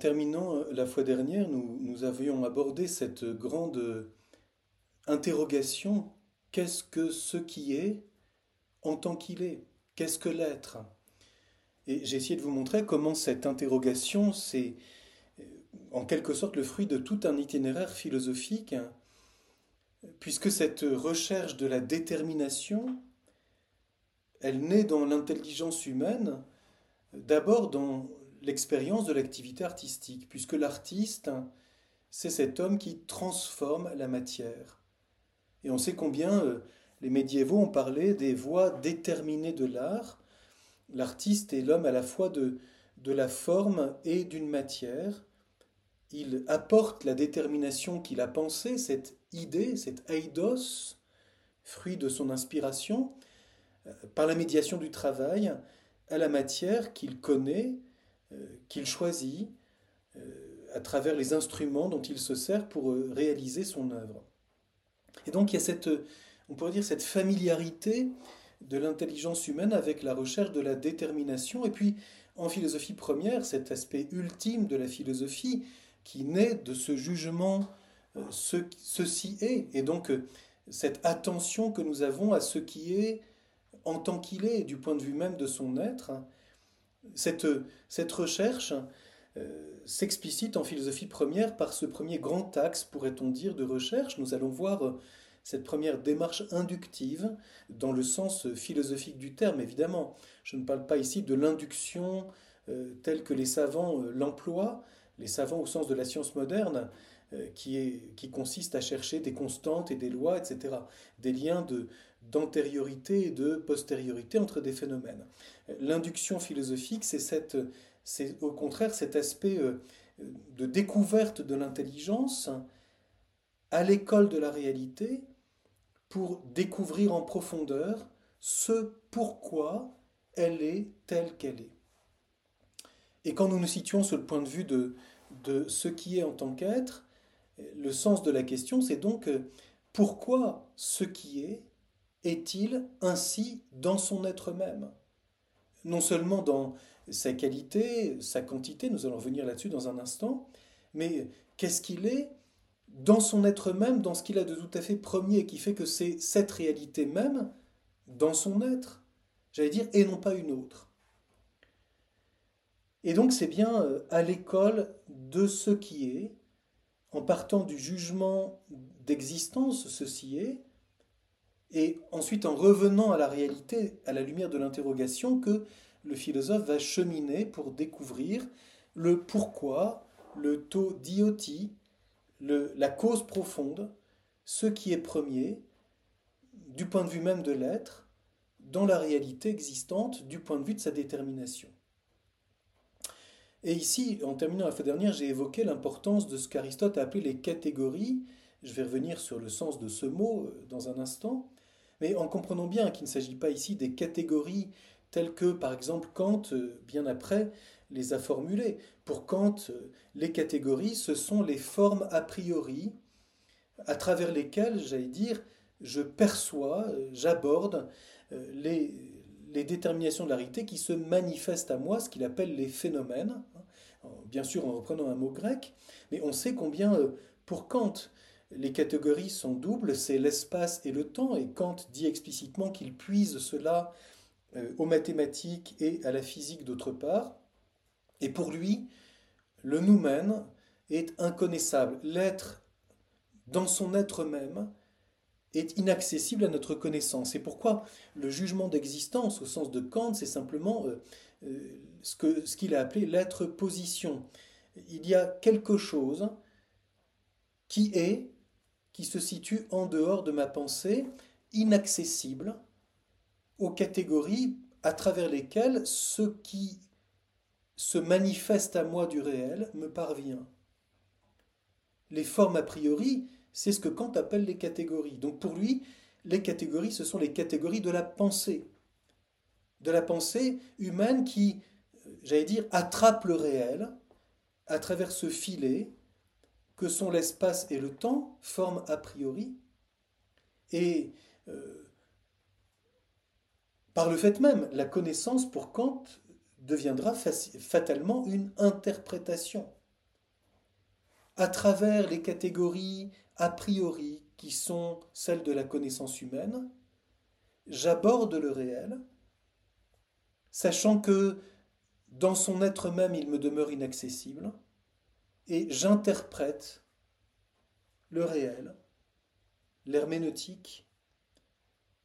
Terminant euh, la fois dernière, nous, nous avions abordé cette grande interrogation, qu'est-ce que ce qui est en tant qu'il est? Qu'est-ce que l'être? Et j'ai essayé de vous montrer comment cette interrogation, c'est euh, en quelque sorte le fruit de tout un itinéraire philosophique, hein, puisque cette recherche de la détermination, elle naît dans l'intelligence humaine, d'abord dans l'expérience de l'activité artistique, puisque l'artiste, c'est cet homme qui transforme la matière. Et on sait combien euh, les médiévaux ont parlé des voies déterminées de l'art. L'artiste est l'homme à la fois de, de la forme et d'une matière. Il apporte la détermination qu'il a pensée, cette idée, cette eidos, fruit de son inspiration, euh, par la médiation du travail, à la matière qu'il connaît, qu'il choisit euh, à travers les instruments dont il se sert pour euh, réaliser son œuvre. Et donc il y a cette, on pourrait dire, cette familiarité de l'intelligence humaine avec la recherche de la détermination, et puis en philosophie première, cet aspect ultime de la philosophie qui naît de ce jugement, ce, ceci est, et donc cette attention que nous avons à ce qui est en tant qu'il est, du point de vue même de son être, cette, cette recherche euh, s'explicite en philosophie première par ce premier grand axe, pourrait-on dire, de recherche. Nous allons voir euh, cette première démarche inductive dans le sens philosophique du terme, évidemment. Je ne parle pas ici de l'induction euh, telle que les savants l'emploient, les savants au sens de la science moderne, qui, est, qui consiste à chercher des constantes et des lois, etc., des liens de, d'antériorité et de postériorité entre des phénomènes. L'induction philosophique, c'est c'est au contraire cet aspect euh, de découverte de l'intelligence à l'école de la réalité pour découvrir en profondeur ce pourquoi elle est telle qu'elle est. Et quand nous nous situons sur le point de vue de, de ce qui est en tant qu'être, le sens de la question, c'est donc euh, pourquoi ce qui est est-il ainsi dans son être même? Non seulement dans sa qualité, sa quantité, nous allons revenir là-dessus dans un instant, mais qu'est-ce qu'il est dans son être même, dans ce qu'il a de tout à fait premier, qui fait que c'est cette réalité même dans son être, j'allais dire, et non pas une autre? Et donc c'est bien euh, à l'école de ce qui est, en partant du jugement d'existence, ceci est, et ensuite en revenant à la réalité, à la lumière de l'interrogation, que le philosophe va cheminer pour découvrir le pourquoi, le taux d'ioti, la cause profonde, ce qui est premier, du point de vue même de l'être, dans la réalité existante, du point de vue de sa détermination. Et ici, en terminant la fois dernière, j'ai évoqué l'importance de ce qu'Aristote a appelé les catégories. Je vais revenir sur le sens de ce mot euh, dans un instant. Mais en comprenant bien qu'il ne s'agit pas ici des catégories telles que, par exemple, Kant, euh, bien après, les a formulées. Pour Kant, euh, les catégories, ce sont les formes a priori à travers lesquelles, j'allais dire, je perçois, j'aborde les, les déterminations de la réalité qui se manifestent à moi, ce qu'il appelle les phénomènes. Bien sûr en reprenant un mot grec, mais on sait combien, pour Kant, les catégories sont doubles, c'est l'espace et le temps, et Kant dit explicitement qu'il puise cela euh, aux mathématiques et à la physique d'autre part. Et pour lui, le noumen est inconnaissable. L'être, dans son être même, est inaccessible à notre connaissance. Et pourquoi le jugement d'existence, au sens de Kant, c'est simplement euh, euh, ce qu'il ce a appelé l'être position. Il y a quelque chose qui est qui se situe en dehors de ma pensée, inaccessible aux catégories à travers lesquelles ce qui se manifeste à moi du réel me parvient. Les formes a priori, c'est ce que Kant appelle les catégories. Donc pour lui, les catégories, ce sont les catégories de la pensée. De la pensée humaine qui, j'allais dire, attrape le réel à travers ce filet que sont l'espace et le temps, forme a priori, et euh, par le fait même, la connaissance pour Kant deviendra fatalement une interprétation. À travers les catégories a priori qui sont celles de la connaissance humaine, j'aborde le réel, sachant que dans son être même il me demeure inaccessible, et j'interprète le réel, l'herméneutique,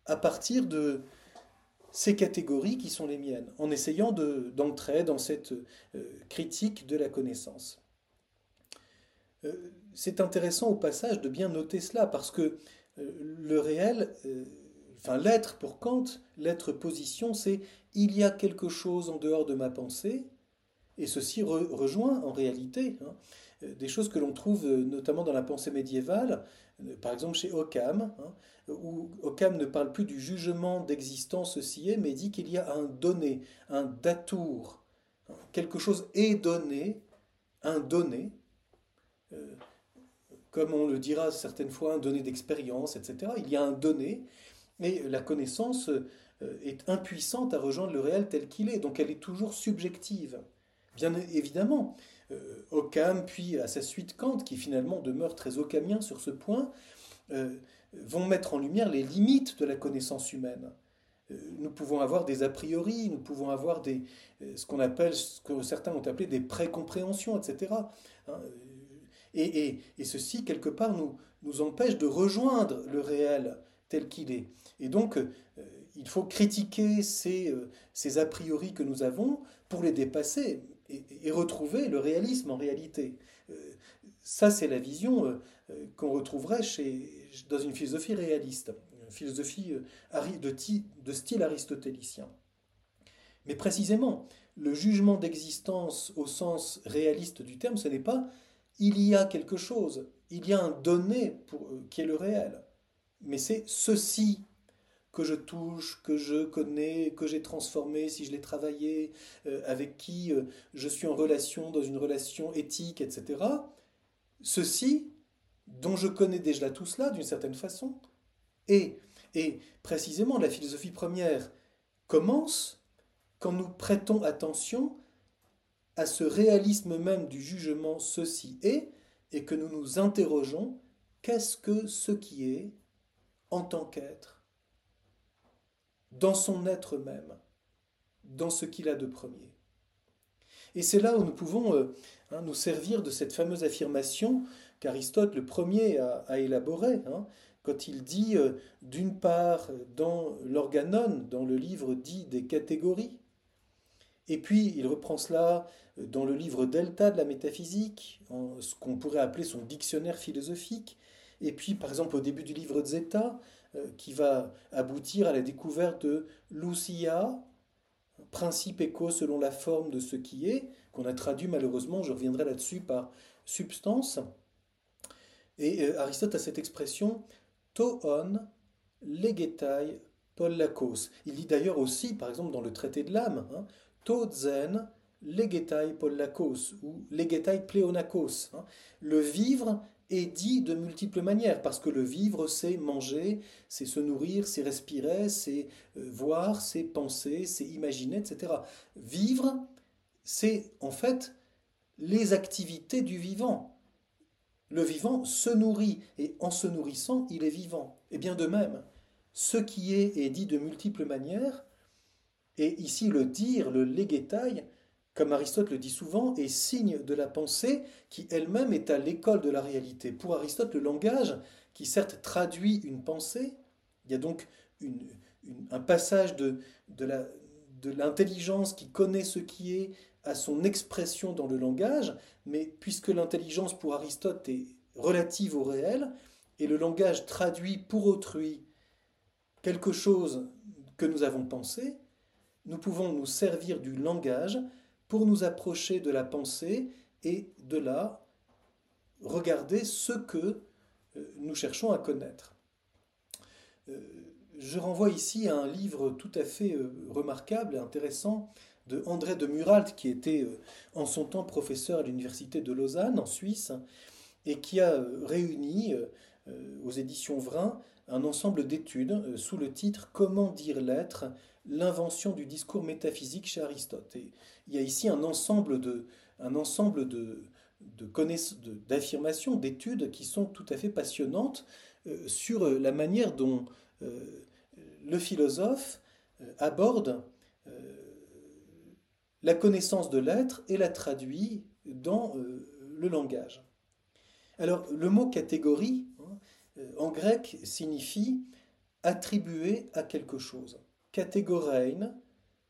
à partir de ces catégories qui sont les miennes, en essayant d'entrer dans cette euh, critique de la connaissance. Euh, c'est intéressant au passage de bien noter cela, parce que euh, le réel, enfin l'être pour Kant, l'être position, c'est il y a quelque chose en dehors de ma pensée, et ceci rejoint en réalité hein, des choses que l'on trouve notamment dans la pensée médiévale, par exemple chez Occam, hein, où Occam ne parle plus du jugement d'existence est, mais dit qu'il y a un donné, un datour. Quelque chose est donné, un donné, euh, comme on le dira certaines fois, un donné d'expérience, etc. Il y a un donné, et la connaissance euh, est impuissante à rejoindre le réel tel qu'il est, donc elle est toujours subjective. Bien évidemment, euh, Occam, puis à sa suite Kant, qui finalement demeure très occamien sur ce point, vont mettre en lumière les limites de la connaissance humaine. Nous pouvons avoir des a priori, nous pouvons avoir des, ce qu'on appelle, ce que certains ont appelé des précompréhensions, etc. Et, ceci, quelque part, nous, nous empêche de rejoindre le réel tel qu'il est. Et donc, euh, il faut critiquer ces, ces a priori que nous avons pour les dépasser et, et retrouver le réalisme en réalité. Ça, c'est la vision qu'on retrouverait chez, dans une philosophie réaliste, une philosophie euh, de style aristotélicien. Mais précisément, le jugement d'existence au sens réaliste du terme, ce n'est pas il y a quelque chose, il y a un donné pour, euh, qui est le réel, mais c'est ceci que je touche, que je connais, que j'ai transformé, si je l'ai travaillé, euh, avec qui je suis en relation, dans une relation éthique, etc. Ceci, dont je connais déjà tout cela d'une certaine façon. Et, et précisément, la philosophie première commence quand nous prêtons attention à ce réalisme même du jugement ceci est, et que nous nous interrogeons qu'est-ce que ce qui est en tant qu'être, dans son être même, dans ce qu'il a de premier. Et c'est là où nous pouvons euh, hein, nous servir de cette fameuse affirmation qu'Aristote, le premier, a, élaboré, hein, quand il dit, euh, d'une part, dans l'organon, dans le livre dit des catégories, et puis il reprend cela euh, dans le livre Delta de la métaphysique, ce qu'on pourrait appeler son dictionnaire philosophique, et puis par exemple au début du livre Zeta, euh, qui va aboutir à la découverte de Lucia, principe écho selon la forme de ce qui est, qu'on a traduit malheureusement, je reviendrai là-dessus, par substance. Et euh, Aristote a cette expression toon legetai pollakos. Il dit d'ailleurs aussi, par exemple dans le traité de l'âme, hein, to zen legetai ou legetai pleonakos. Hein. Le vivre est dit de multiples manières, parce que le vivre, c'est manger, c'est se nourrir, c'est respirer, c'est euh, voir, c'est penser, c'est imaginer, etc. Vivre, c'est en fait les activités du vivant. Le vivant se nourrit, et en se nourrissant, il est vivant. Et bien de même, ce qui est est dit de multiples manières, et ici le dire, le léguétail, comme Aristote le dit souvent, est signe de la pensée qui elle-même est à l'école de la réalité. Pour Aristote, le langage, qui certes traduit une pensée, il y a donc un passage de l'intelligence qui connaît ce qui est à son expression dans le langage, mais puisque l'intelligence pour Aristote est relative au réel, et le langage traduit pour autrui quelque chose que nous avons pensé, nous pouvons nous servir du langage pour nous approcher de la pensée et de là regarder ce que euh, nous cherchons à connaître. Euh, je renvoie ici à un livre tout à fait euh, remarquable et intéressant de André de Muralt, qui était en son temps professeur à l'université de Lausanne, en Suisse, et qui a réuni aux éditions Vrin un ensemble d'études sous le titre Comment dire l'être L'invention du discours métaphysique chez Aristote. Il y a ici un ensemble de, un d'affirmations, d'études qui sont tout à fait passionnantes euh, sur la manière dont le philosophe aborde la connaissance de l'être et la traduit dans le langage. Alors le mot catégorie hein, en grec signifie attribuer à quelque chose. Catégorein,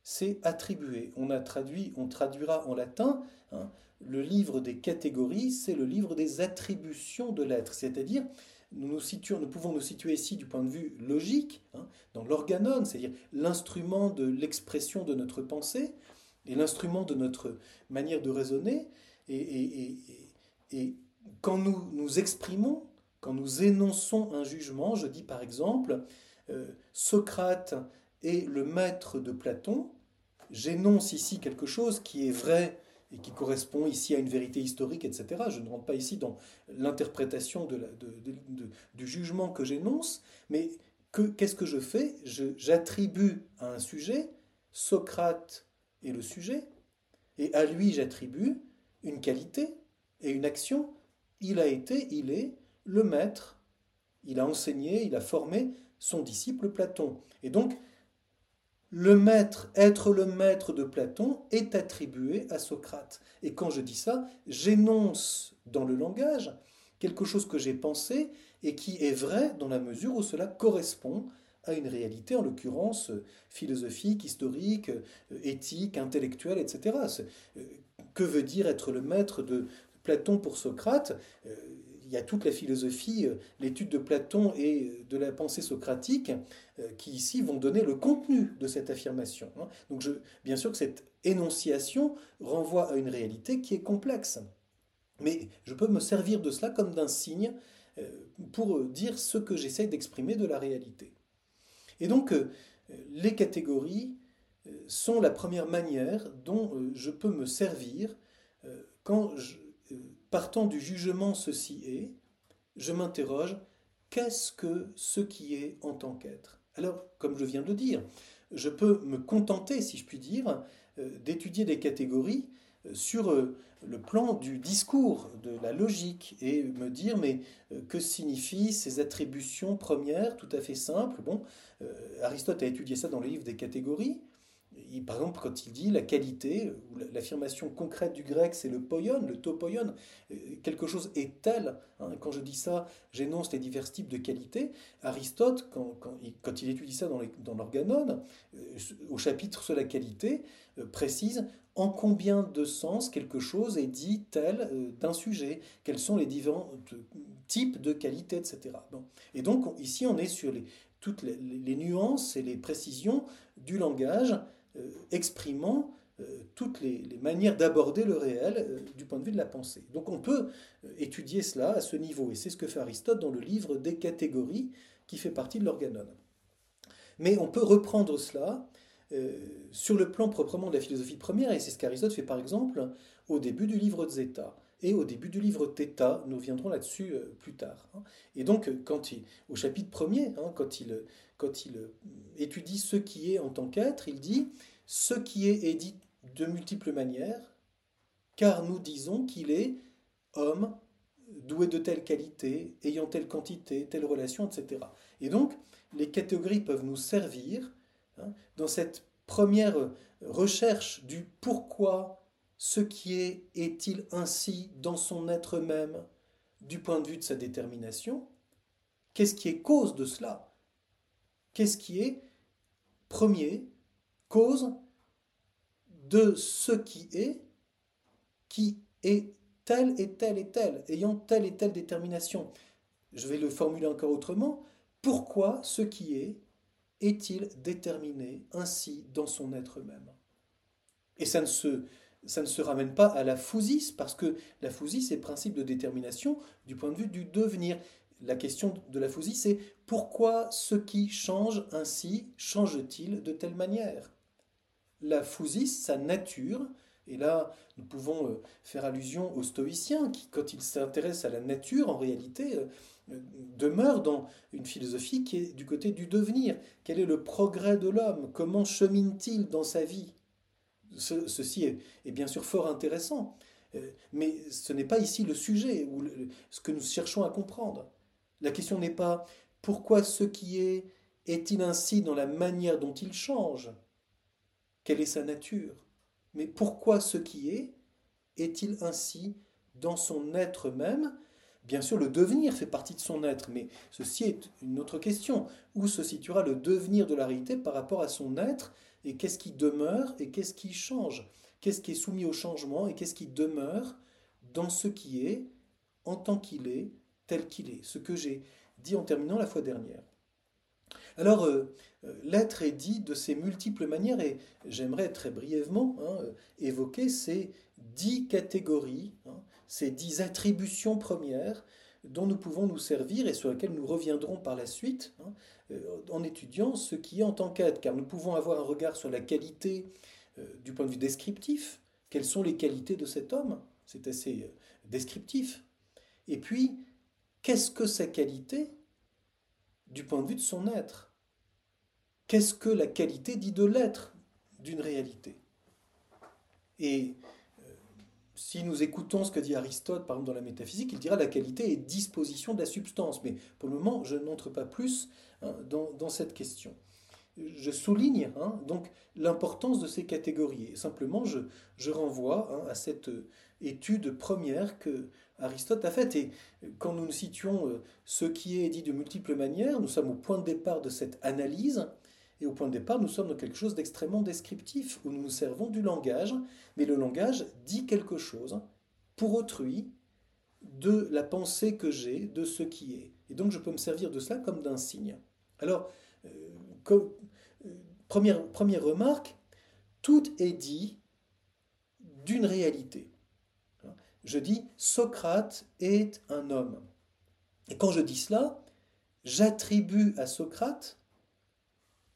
c'est attribuer. On a traduit, on traduira en latin. Hein, le livre des catégories, c'est le livre des attributions de l'être, c'est-à-dire nous, nous, nous pouvons nous situer ici du point de vue logique, hein, dans l'organon, c'est-à-dire l'instrument de l'expression de notre pensée et l'instrument de notre manière de raisonner. Et, et quand nous nous exprimons, quand nous énonçons un jugement, je dis par exemple, euh, Socrate est le maître de Platon, j'énonce ici quelque chose qui est vrai et qui correspond ici à une vérité historique, etc. Je ne rentre pas ici dans l'interprétation du jugement que j'énonce, mais qu'est-ce que je fais? J'attribue à un sujet, Socrate est le sujet, et à lui j'attribue une qualité et une action. Il a été, il est le maître, il a enseigné, il a formé son disciple Platon. Et donc, le maître, être le maître de Platon, est attribué à Socrate. Et quand je dis ça, j'énonce dans le langage quelque chose que j'ai pensé et qui est vrai dans la mesure où cela correspond à une réalité, en l'occurrence philosophique, historique, éthique, intellectuelle, etc. Euh, que veut dire être le maître de Platon pour Socrate? Euh, il y a toute la philosophie, euh, l'étude de Platon et de la pensée socratique qui ici vont donner le contenu de cette affirmation. Hein. Donc bien sûr que cette énonciation renvoie à une réalité qui est complexe. Mais je peux me servir de cela comme d'un signe pour dire ce que j'essaie d'exprimer de la réalité. Et donc les catégories sont la première manière dont je peux me servir quand je, partant du jugement ceci est, je m'interroge, qu'est-ce que ce qui est en tant qu'être? Alors, comme je viens de dire, je peux me contenter, si je puis dire, euh, d'étudier des catégories euh, sur euh, le plan du discours, de la logique, et me dire, mais que signifient ces attributions premières, tout à fait simples? Bon, Aristote a étudié ça dans le livre des catégories par exemple, quand il dit la qualité, ou l'affirmation concrète du grec, c'est le poion, le topoion, euh, quelque chose est tel. Hein, quand je dis ça, j'énonce les divers types de qualités. Aristote, quand, il, étudie ça dans, l'organon, euh, au chapitre sur la qualité, euh, précise en combien de sens quelque chose est dit tel d'un sujet, quels sont les différents types de qualités, etc. Et donc, ici, on est sur toutes les, nuances et les précisions du langage exprimant euh, toutes les, manières d'aborder le réel euh, du point de vue de la pensée. Donc on peut étudier cela à ce niveau, et c'est ce que fait Aristote dans le livre des catégories qui fait partie de l'organon. Mais on peut reprendre cela sur le plan proprement de la philosophie première, et c'est ce qu'Aristote fait par exemple au début du livre Zeta et au début du livre Theta. Nous viendrons là-dessus plus tard. Hein. Et donc, quand il, au chapitre premier, hein, quand il quand il euh, étudie ce qui est en tant qu'être, il dit ce qui est est dit de multiples manières, car nous disons qu'il est homme, doué de telle qualité, ayant telle quantité, telle relation, etc. Et donc, les catégories peuvent nous servir hein, dans cette première recherche du pourquoi ce qui est est-il ainsi dans son être même du point de vue de sa détermination? Qu'est-ce qui est cause de cela? Qu'est-ce qui est premier, cause de ce qui est, qui est tel et tel et tel, ayant telle et telle détermination? Je vais le formuler encore autrement. Pourquoi ce qui est est-il déterminé ainsi dans son être même? Et ça ne se ça ne se ramène pas à la fousis, parce que la fousis, c'est le principe de détermination du point de vue du devenir. La question de la fousie, c'est pourquoi ce qui change ainsi change-t-il de telle manière? La fousie, sa nature, et là nous pouvons euh, faire allusion aux stoïciens qui, quand ils s'intéressent à la nature, en réalité, euh, euh, demeurent dans une philosophie qui est du côté du devenir. Quel est le progrès de l'homme? Comment chemine-t-il dans sa vie? Ceci est, bien sûr fort intéressant. Euh, mais ce n'est pas ici le sujet ou ce que nous cherchons à comprendre. La question n'est pas pourquoi ce qui est est-il ainsi dans la manière dont il change? Quelle est sa nature? Mais pourquoi ce qui est est-il ainsi dans son être même? Bien sûr, le devenir fait partie de son être, mais ceci est une autre question. Où se situera le devenir de la réalité par rapport à son être Et qu'est-ce qui demeure et qu'est-ce qui change? Qu'est-ce qui est soumis au changement et qu'est-ce qui demeure dans ce qui est, en tant qu'il est, tel qu'il est? Ce que j'ai dit en terminant la fois dernière. Alors, euh, euh, l'être est dit de ces multiples manières et j'aimerais très brièvement hein, évoquer ces dix catégories, hein, ces dix attributions premières dont nous pouvons nous servir et sur lesquelles nous reviendrons par la suite hein, euh, en étudiant ce qui est en tant qu'être, car nous pouvons avoir un regard sur la qualité du point de vue descriptif, quelles sont les qualités de cet homme, c'est assez descriptif, et puis qu'est-ce que sa qualité? Du point de vue de son être. Qu'est-ce que la qualité dit de l'être d'une réalité? Euh, si nous écoutons ce que dit Aristote, dans la métaphysique, il dira la qualité est disposition de la substance. Mais pour le moment, je n'entre pas plus hein, dans, cette question. Je souligne hein, donc l'importance de ces catégories. Simplement, je, renvoie hein, à cette étude première que Aristote a fait. Et quand nous nous situons euh, ce qui est dit de multiples manières, nous sommes au point de départ de cette analyse. Et au point de départ, nous sommes dans quelque chose d'extrêmement descriptif, où nous nous servons du langage, mais le langage dit quelque chose pour autrui de la pensée que j'ai, de ce qui est. Et donc je peux me servir de cela comme d'un signe. Alors, euh, euh, première, première remarque, tout est dit d'une réalité je dis Socrate est un homme. Et quand je dis cela, j'attribue à Socrate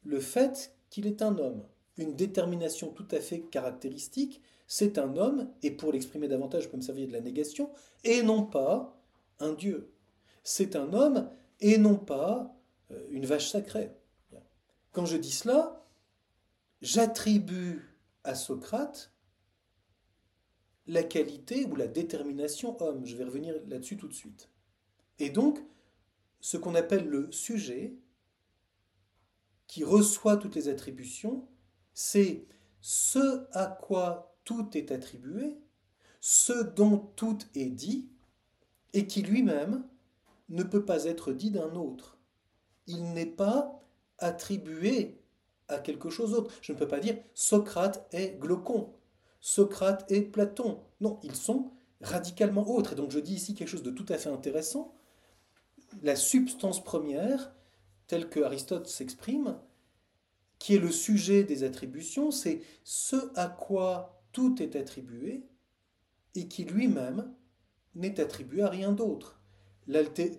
le fait qu'il est un homme, une détermination tout à fait caractéristique, c'est un homme, et pour l'exprimer davantage, je peux me servir de la négation, et non pas un dieu. C'est un homme, et non pas euh, une vache sacrée. Quand je dis cela, j'attribue à Socrate la qualité ou la détermination homme. Je vais revenir là-dessus tout de suite. Et donc, ce qu'on appelle le sujet, qui reçoit toutes les attributions, c'est ce à quoi tout est attribué, ce dont tout est dit, et qui lui-même ne peut pas être dit d'un autre. Il n'est pas attribué à quelque chose d'autre. Je ne peux pas dire Socrate est Glaucon. Socrate et Platon. Non, ils sont radicalement autres. Et donc je dis ici quelque chose de tout à fait intéressant. La substance première, telle que Aristote s'exprime, qui est le sujet des attributions, c'est ce à quoi tout est attribué et qui lui-même n'est attribué à rien d'autre.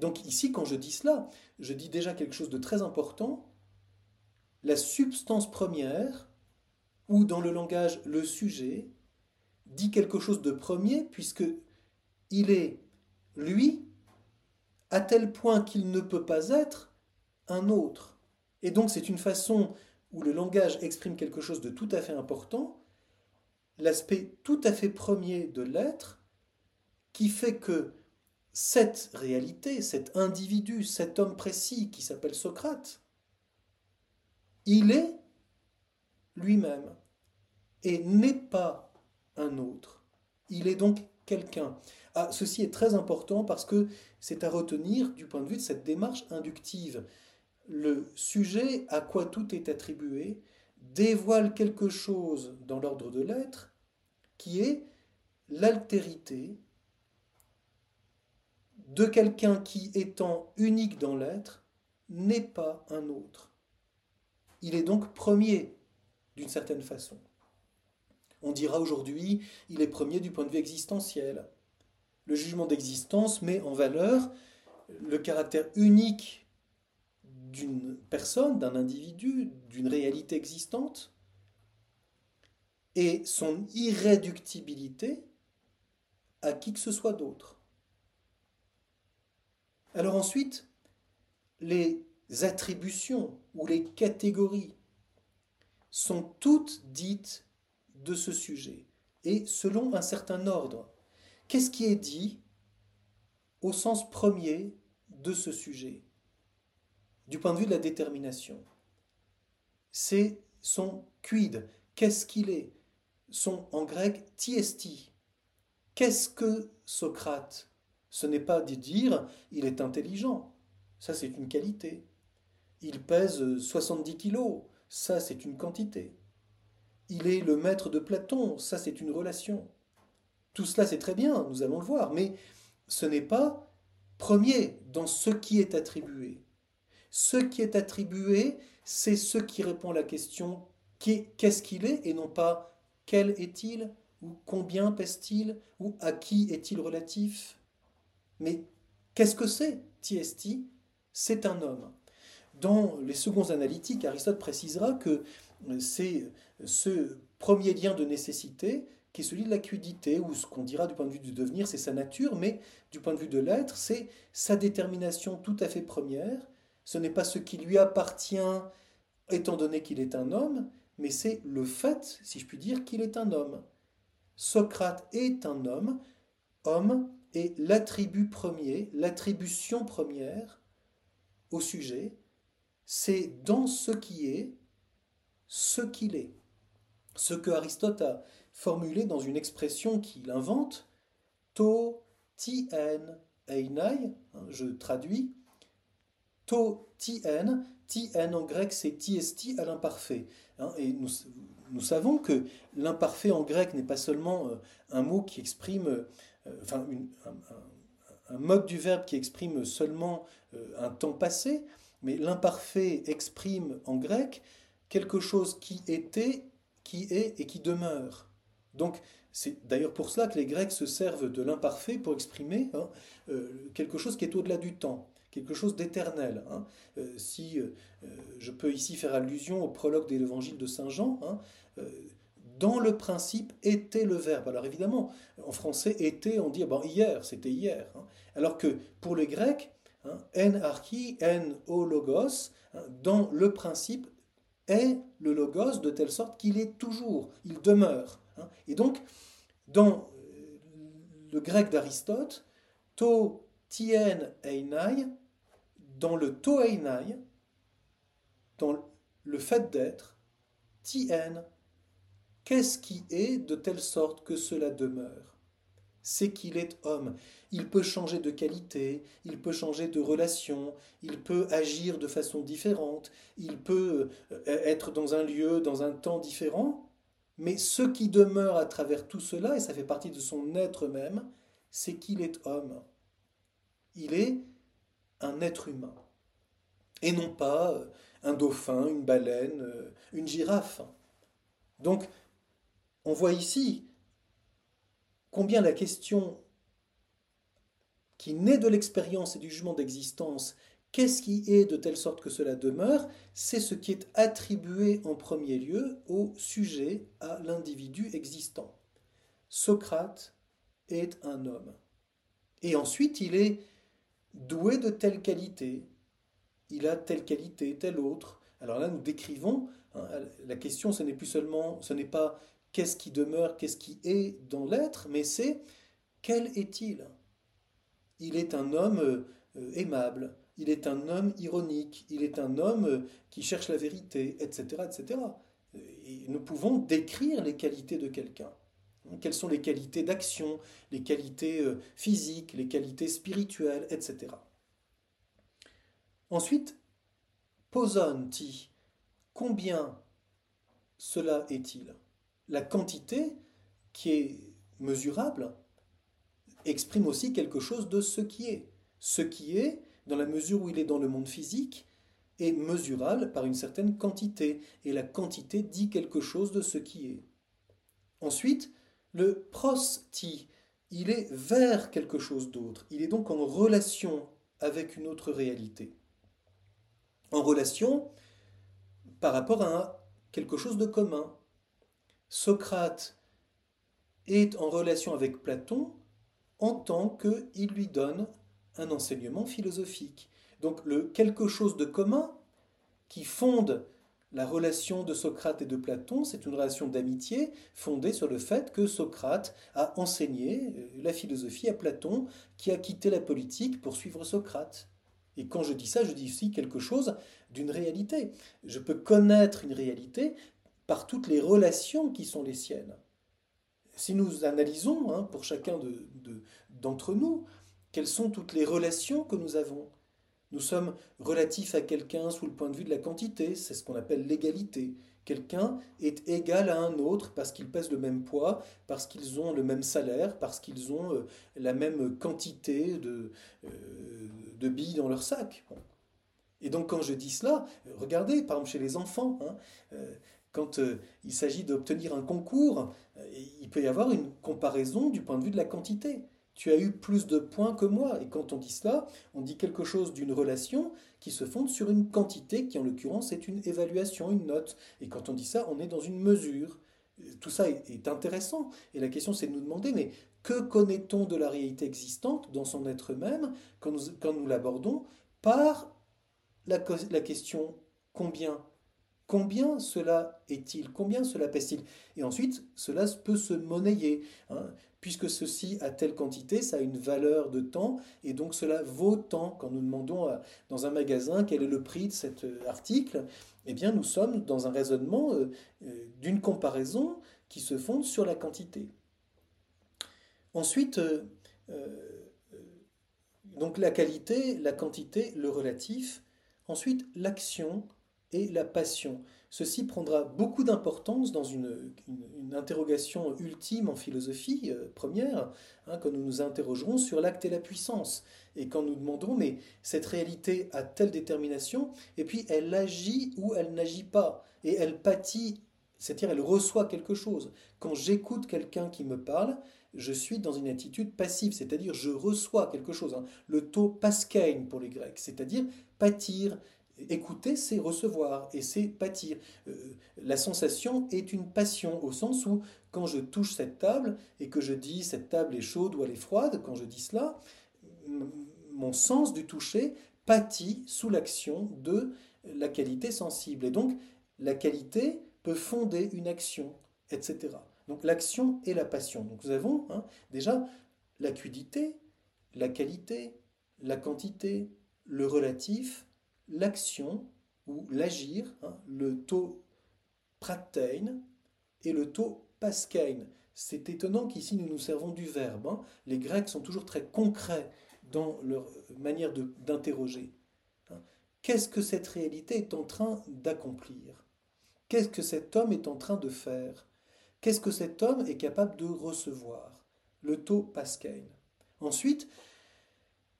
Donc ici, quand je dis cela, je dis déjà quelque chose de très important. La substance première ou dans le langage le sujet, dit quelque chose de premier puisque il est, lui, à tel point qu'il ne peut pas être un autre. Et donc c'est une façon où le langage exprime quelque chose de tout à fait important, l'aspect tout à fait premier de l'être, qui fait que cette réalité, cet individu, cet homme précis qui s'appelle Socrate, il est lui-même et n'est pas un autre. Il est donc quelqu'un. Ah, ceci est très important parce que c'est à retenir du point de vue de cette démarche inductive. Le sujet à quoi tout est attribué dévoile quelque chose dans l'ordre de l'être qui est l'altérité de quelqu'un qui, étant unique dans l'être, n'est pas un autre. Il est donc premier d'une certaine façon. On dira aujourd'hui, il est premier du point de vue existentiel. Le jugement d'existence met en valeur le caractère unique d'une personne, d'un individu, d'une réalité existante, et son irréductibilité à qui que ce soit d'autre. Alors ensuite, les attributions ou les catégories sont toutes dites de ce sujet, et selon un certain ordre. qu'est-ce qui est dit au sens premier de ce sujet, du point de vue de la détermination C'est son quid, qu'est-ce qu'il est? Son en grec tiesti. Qu'est-ce que Socrate? Ce n'est pas de dire il est intelligent, ça c'est une qualité. Il pèse 70 kilos, ça c'est une quantité. Il est le maître de Platon, ça c'est une relation. Tout cela c'est très bien, nous allons le voir, mais ce n'est pas premier dans ce qui est attribué. Ce qui est attribué, c'est ce qui répond à la question qu'est-ce qu'il est et non pas quel est-il ou combien pèse-t-il ou à qui est-il relatif. Mais qu'est-ce que c'est Tiesti C'est un homme. Dans les seconds analytiques, Aristote précisera que c'est ce premier lien de nécessité qui est celui de l'acuité, ou ce qu'on dira du point de vue du devenir, c'est sa nature, mais du point de vue de l'être, c'est sa détermination tout à fait première. Ce n'est pas ce qui lui appartient étant donné qu'il est un homme, mais c'est le fait, si je puis dire, qu'il est un homme. Socrate est un homme, homme est l'attribut premier, l'attribution première au sujet, c'est dans ce qui est ce qu'il est. Ce que Aristote a formulé dans une expression qu'il invente, to tien einai, hein, je traduis, to tien en grec c'est tiesti à l'imparfait. Hein, et nous, nous, savons que l'imparfait en grec n'est pas seulement euh, un mot qui exprime, euh, enfin un, mode du verbe qui exprime seulement euh, un temps passé, mais l'imparfait exprime en grec quelque chose qui était, qui est et qui demeure. Donc, c'est d'ailleurs pour cela que les Grecs se servent de l'imparfait pour exprimer hein, euh, quelque chose qui est au-delà du temps, quelque chose d'éternel. Hein. Euh, si euh, je peux ici faire allusion au prologue de l'évangile de Saint Jean, hein, dans le principe était le verbe. Alors évidemment, en français, était, on dit bon, hier, c'était hier. Alors que pour les Grecs, en archi, en o logos, dans le principe, est le logos de telle sorte qu'il est toujours, il demeure. Hein. Et donc, dans euh, le grec d'Aristote, to tien einai, dans le to einai, dans le fait d'être, tien, qu'est-ce qui est de telle sorte que cela demeure? C'est qu'il est homme. Il peut changer de qualité, il peut changer de relation, il peut agir de façon différente, il peut euh, être dans un lieu, dans un temps différent, mais ce qui demeure à travers tout cela, et ça fait partie de son être même, c'est qu'il est homme. Il est un être humain. Et non pas euh, un dauphin, une baleine, euh, une girafe. Donc, on voit ici combien la question qui naît de l'expérience et du jugement d'existence Qu'est-ce qui est de telle sorte que cela demeure? C'est ce qui est attribué en premier lieu au sujet, à l'individu existant. Socrate est un homme. Et ensuite, il est doué de telle qualité. Il a telle qualité, telle autre. Alors là, nous décrivons. Hein, la question, ce n'est plus seulement, ce n'est pas qu'est-ce qui demeure, qu'est-ce qui est dans l'être, mais c'est quel est-il? Il est un homme euh, aimable, il est un homme ironique, il est un homme euh, qui cherche la vérité, etc. etc. Et nous pouvons décrire les qualités de quelqu'un. Quelles sont les qualités d'action, les qualités euh, physiques, les qualités spirituelles, etc. Ensuite, posonti, combien cela est-il? La quantité qui est mesurable exprime aussi quelque chose de ce qui est. Ce qui est, dans la mesure où il est dans le monde physique, est mesurable par une certaine quantité, et la quantité dit quelque chose de ce qui est. Ensuite, le prosti, il est vers quelque chose d'autre, il est donc en relation avec une autre réalité. En relation par rapport à quelque chose de commun. Socrate est en relation avec Platon en tant qu'il lui donne un enseignement philosophique. Donc le quelque chose de commun qui fonde La relation de Socrate et de Platon, c'est une relation d'amitié fondée sur le fait que Socrate a enseigné euh, la philosophie à Platon, qui a quitté la politique pour suivre Socrate. Et quand je dis ça, je dis aussi quelque chose d'une réalité. Je peux connaître une réalité par toutes les relations qui sont les siennes. Si nous analysons, hein, pour chacun d'entre nous, quelles sont toutes les relations que nous avons, nous sommes relatifs à quelqu'un sous le point de vue de la quantité, c'est ce qu'on appelle l'égalité. Quelqu'un est égal à un autre parce qu'ils pèsent le même poids, parce qu'ils ont le même salaire, parce qu'ils ont euh, la même quantité de, euh, de billes dans leur sac. Et donc quand je dis cela, regardez, par exemple chez les enfants, hein, euh, quand il s'agit d'obtenir un concours, il peut y avoir une comparaison du point de vue de la quantité tu as eu plus de points que moi. Et quand on dit cela, on dit quelque chose d'une relation qui se fonde sur une quantité, qui en l'occurrence est une évaluation, une note. Et quand on dit ça, on est dans une mesure. Tout ça est intéressant. Et la question, c'est de nous demander, mais que connaît-on de la réalité existante dans son être même quand nous, l'abordons par la, la question combien? Combien cela est-il? Combien cela pèse-t-il? Et ensuite, cela peut se monnayer. Hein puisque ceci a telle quantité, ça a une valeur de temps, et donc cela vaut tant. Quand nous demandons dans un magasin quel est le prix de cet euh, article, eh bien nous sommes dans un raisonnement euh, euh, d'une comparaison qui se fonde sur la quantité. Ensuite, donc la qualité, la quantité, le relatif. Ensuite, l'action et la passion. Ceci prendra beaucoup d'importance dans une, interrogation ultime en philosophie euh, première, hein, quand nous nous interrogerons sur l'acte et la puissance, et quand nous demanderons, mais cette réalité a telle détermination, et puis elle agit ou elle n'agit pas, et elle pâtit, c'est-à-dire elle reçoit quelque chose. Quand j'écoute quelqu'un qui me parle, je suis dans une attitude passive, c'est-à-dire je reçois quelque chose. Hein. Le taux pascain pour les Grecs, c'est-à-dire pâtir, Écouter, c'est recevoir et c'est pâtir. Euh, la sensation est une passion au sens où quand je touche cette table et que je dis cette table est chaude ou elle est froide, quand je dis cela, mon sens du toucher pâtit sous l'action de la qualité sensible. Et donc la qualité peut fonder une action, etc. Donc l'action et la passion. Donc nous avons hein, déjà l'acuité, la qualité, la quantité, le relatif, l'action ou l'agir, hein, le taux pratein et le taux pascain. C'est étonnant qu'ici nous nous servons du verbe. Hein. Les Grecs sont toujours très concrets dans leur manière d'interroger. Hein. Qu'est-ce que cette réalité est en train d'accomplir? Qu'est-ce que cet homme est en train de faire? Qu'est-ce que cet homme est capable de recevoir? Le taux pascain. Ensuite,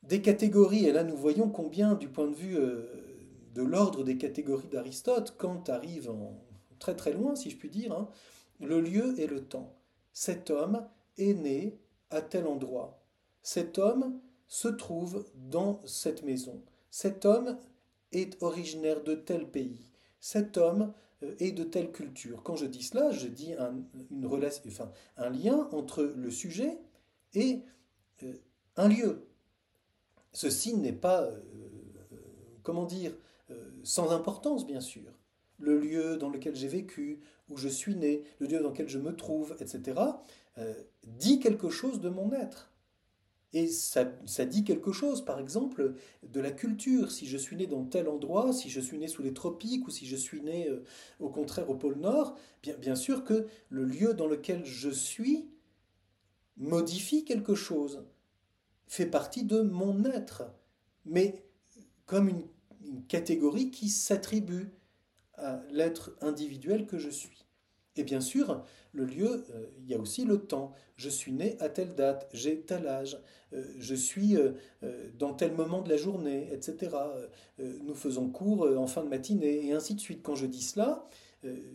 des catégories, et là nous voyons combien, du point de vue euh, de l'ordre des catégories d'Aristote, Kant arrive très très loin, si je puis dire, hein, le lieu et le temps. Cet homme est né à tel endroit. Cet homme se trouve dans cette maison. Cet homme est originaire de tel pays. Cet homme euh, est de telle culture. Quand je dis cela, je dis un lien entre le sujet et euh, un lieu. Ceci n'est pas, euh, comment dire, sans importance bien sûr. Le lieu dans lequel j'ai vécu, où je suis né, le lieu dans lequel je me trouve, etc., dit quelque chose de mon être. Et ça, ça, dit quelque chose, par exemple, de la culture. Si je suis né dans tel endroit, si je suis né sous les tropiques ou si je suis né au contraire au pôle Nord, bien, bien sûr que le lieu dans lequel je suis modifie quelque chose fait partie de mon être, mais comme une, catégorie qui s'attribue à l'être individuel que je suis. Et bien sûr, le lieu, euh, il y a aussi le temps. Je suis né à telle date, j'ai tel âge, euh, je suis euh, dans tel moment de la journée, etc. nous faisons cours en fin de matinée, et ainsi de suite. Quand je dis cela,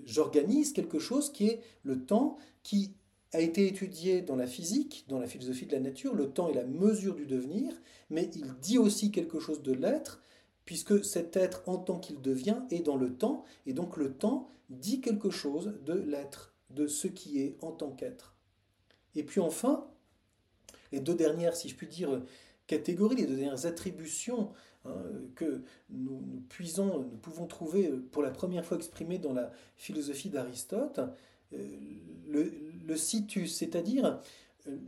j'organise quelque chose qui est le temps qui a été étudié dans la physique, dans la philosophie de la nature, le temps est la mesure du devenir, mais il dit aussi quelque chose de l'être, puisque cet être en tant qu'il devient est dans le temps, et donc le temps dit quelque chose de l'être, de ce qui est en tant qu'être. Et puis enfin, les deux dernières, si je puis dire, catégories, les deux dernières attributions hein, que nous, nous pouvons trouver pour la première fois exprimées dans la philosophie d'Aristote, le, le situs, c'est-à-dire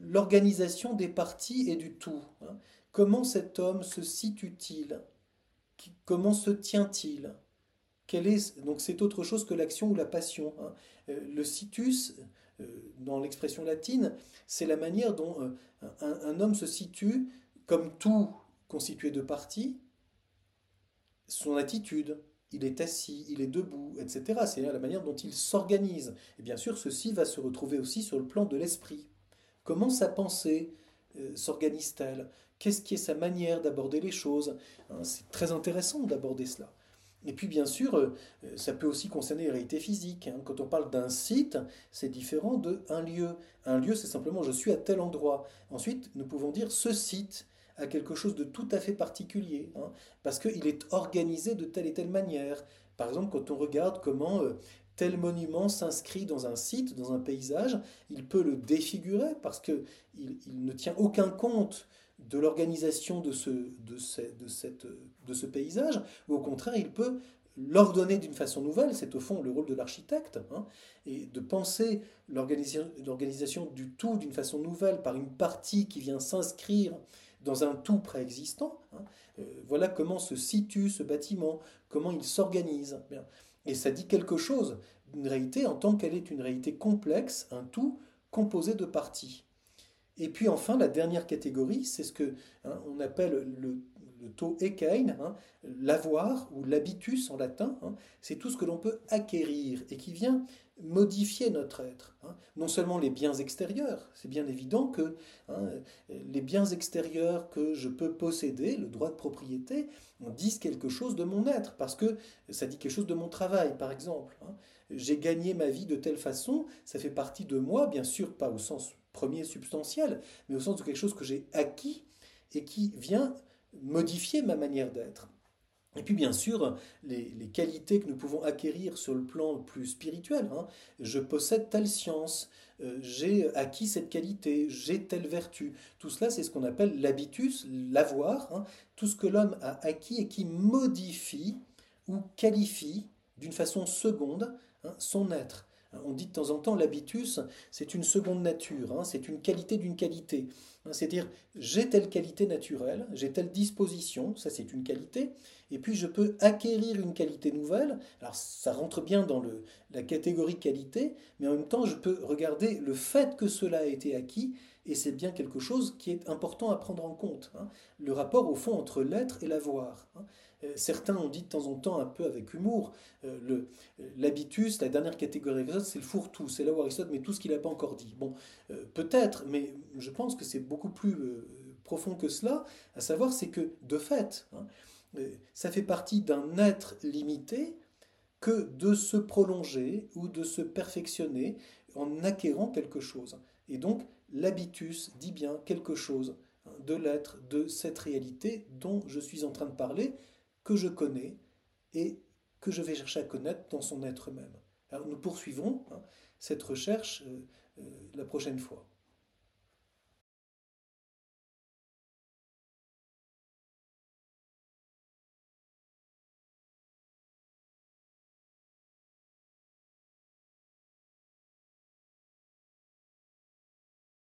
l'organisation des parties et du tout. Hein. Comment cet homme se situe-t-il? Comment se tient-il? Est, donc c'est autre chose que l'action ou la passion. Hein. Euh, le situs, euh, dans l'expression latine, c'est la manière dont euh, un, homme se situe comme tout constitué de parties, son attitude, il est assis, il est debout, etc. C'est la manière dont il s'organise. Et bien sûr, ceci va se retrouver aussi sur le plan de l'esprit. Comment sa pensée s'organise-t-elle? Qu'est-ce qui est sa manière d'aborder les choses hein, C'est très intéressant d'aborder cela. Et puis bien sûr, euh, ça peut aussi concerner les réalités physiques. Hein. Quand on parle d'un site, c'est différent de un lieu. Un lieu, c'est simplement je suis à tel endroit. Ensuite, nous pouvons dire ce site a quelque chose de tout à fait particulier, hein, parce qu'il est organisé de telle et telle manière. Par exemple, quand on regarde comment euh, tel monument s'inscrit dans un site, dans un paysage, il peut le défigurer parce qu'il il ne tient aucun compte de l'organisation de ce, de, cette, de ce paysage, ou au contraire, il peut l'ordonner d'une façon nouvelle, c'est au fond le rôle de l'architecte, hein, et de penser l'organisation du tout d'une façon nouvelle par une partie qui vient s'inscrire dans un tout préexistant. Hein. Euh, voilà comment se situe ce bâtiment, comment il s'organise. Et ça dit quelque chose d'une réalité en tant qu'elle est une réalité complexe, un tout composé de parties. Et puis enfin, la dernière catégorie, c'est ce que hein, on appelle le, le taux Ekein, hein, l'avoir ou l'habitus en latin. Hein. c'est tout ce que l'on peut acquérir et qui vient modifier notre être. Non seulement les biens extérieurs, c'est bien évident que les biens extérieurs que je peux posséder, le droit de propriété, disent quelque chose de mon être, parce que ça dit quelque chose de mon travail, par exemple. J'ai gagné ma vie de telle façon, ça fait partie de moi, bien sûr, pas au sens premier substantiel, mais au sens de quelque chose que j'ai acquis et qui vient modifier ma manière d'être. Et puis bien sûr, les, qualités que nous pouvons acquérir sur le plan plus spirituel. Hein. Je possède telle science, euh, j'ai acquis cette qualité, j'ai telle vertu. Tout cela, c'est ce qu'on appelle l'habitus, l'avoir, hein. tout ce que l'homme a acquis et qui modifie ou qualifie d'une façon seconde hein, son être. On dit de temps en temps l'habitus, c'est une seconde nature, hein, c'est une qualité d'une qualité. Hein, c'est-à-dire, j'ai telle qualité naturelle, j'ai telle disposition, ça c'est une qualité, et puis je peux acquérir une qualité nouvelle. Alors ça rentre bien dans la catégorie qualité, mais en même temps je peux regarder le fait que cela a été acquis, et c'est bien quelque chose qui est important à prendre en compte. Hein. le rapport au fond entre l'être et l'avoir. Euh, certains ont dit de temps en temps, un peu avec humour, euh, l'habitus, la dernière catégorie c'est le fourre-tout, c'est là où Aristote met tout ce qu'il n'a pas encore dit. Bon, euh, peut-être, mais je pense que c'est beaucoup plus profond que cela, à savoir c'est que, de fait, hein, ça fait partie d'un être limité que de se prolonger ou de se perfectionner en acquérant quelque chose. Et donc, l'habitus dit bien quelque chose hein, de l'être, de cette réalité dont je suis en train de parler, que je connais et que je vais chercher à connaître dans son être même. Alors nous poursuivrons hein, cette recherche euh, euh, la prochaine fois.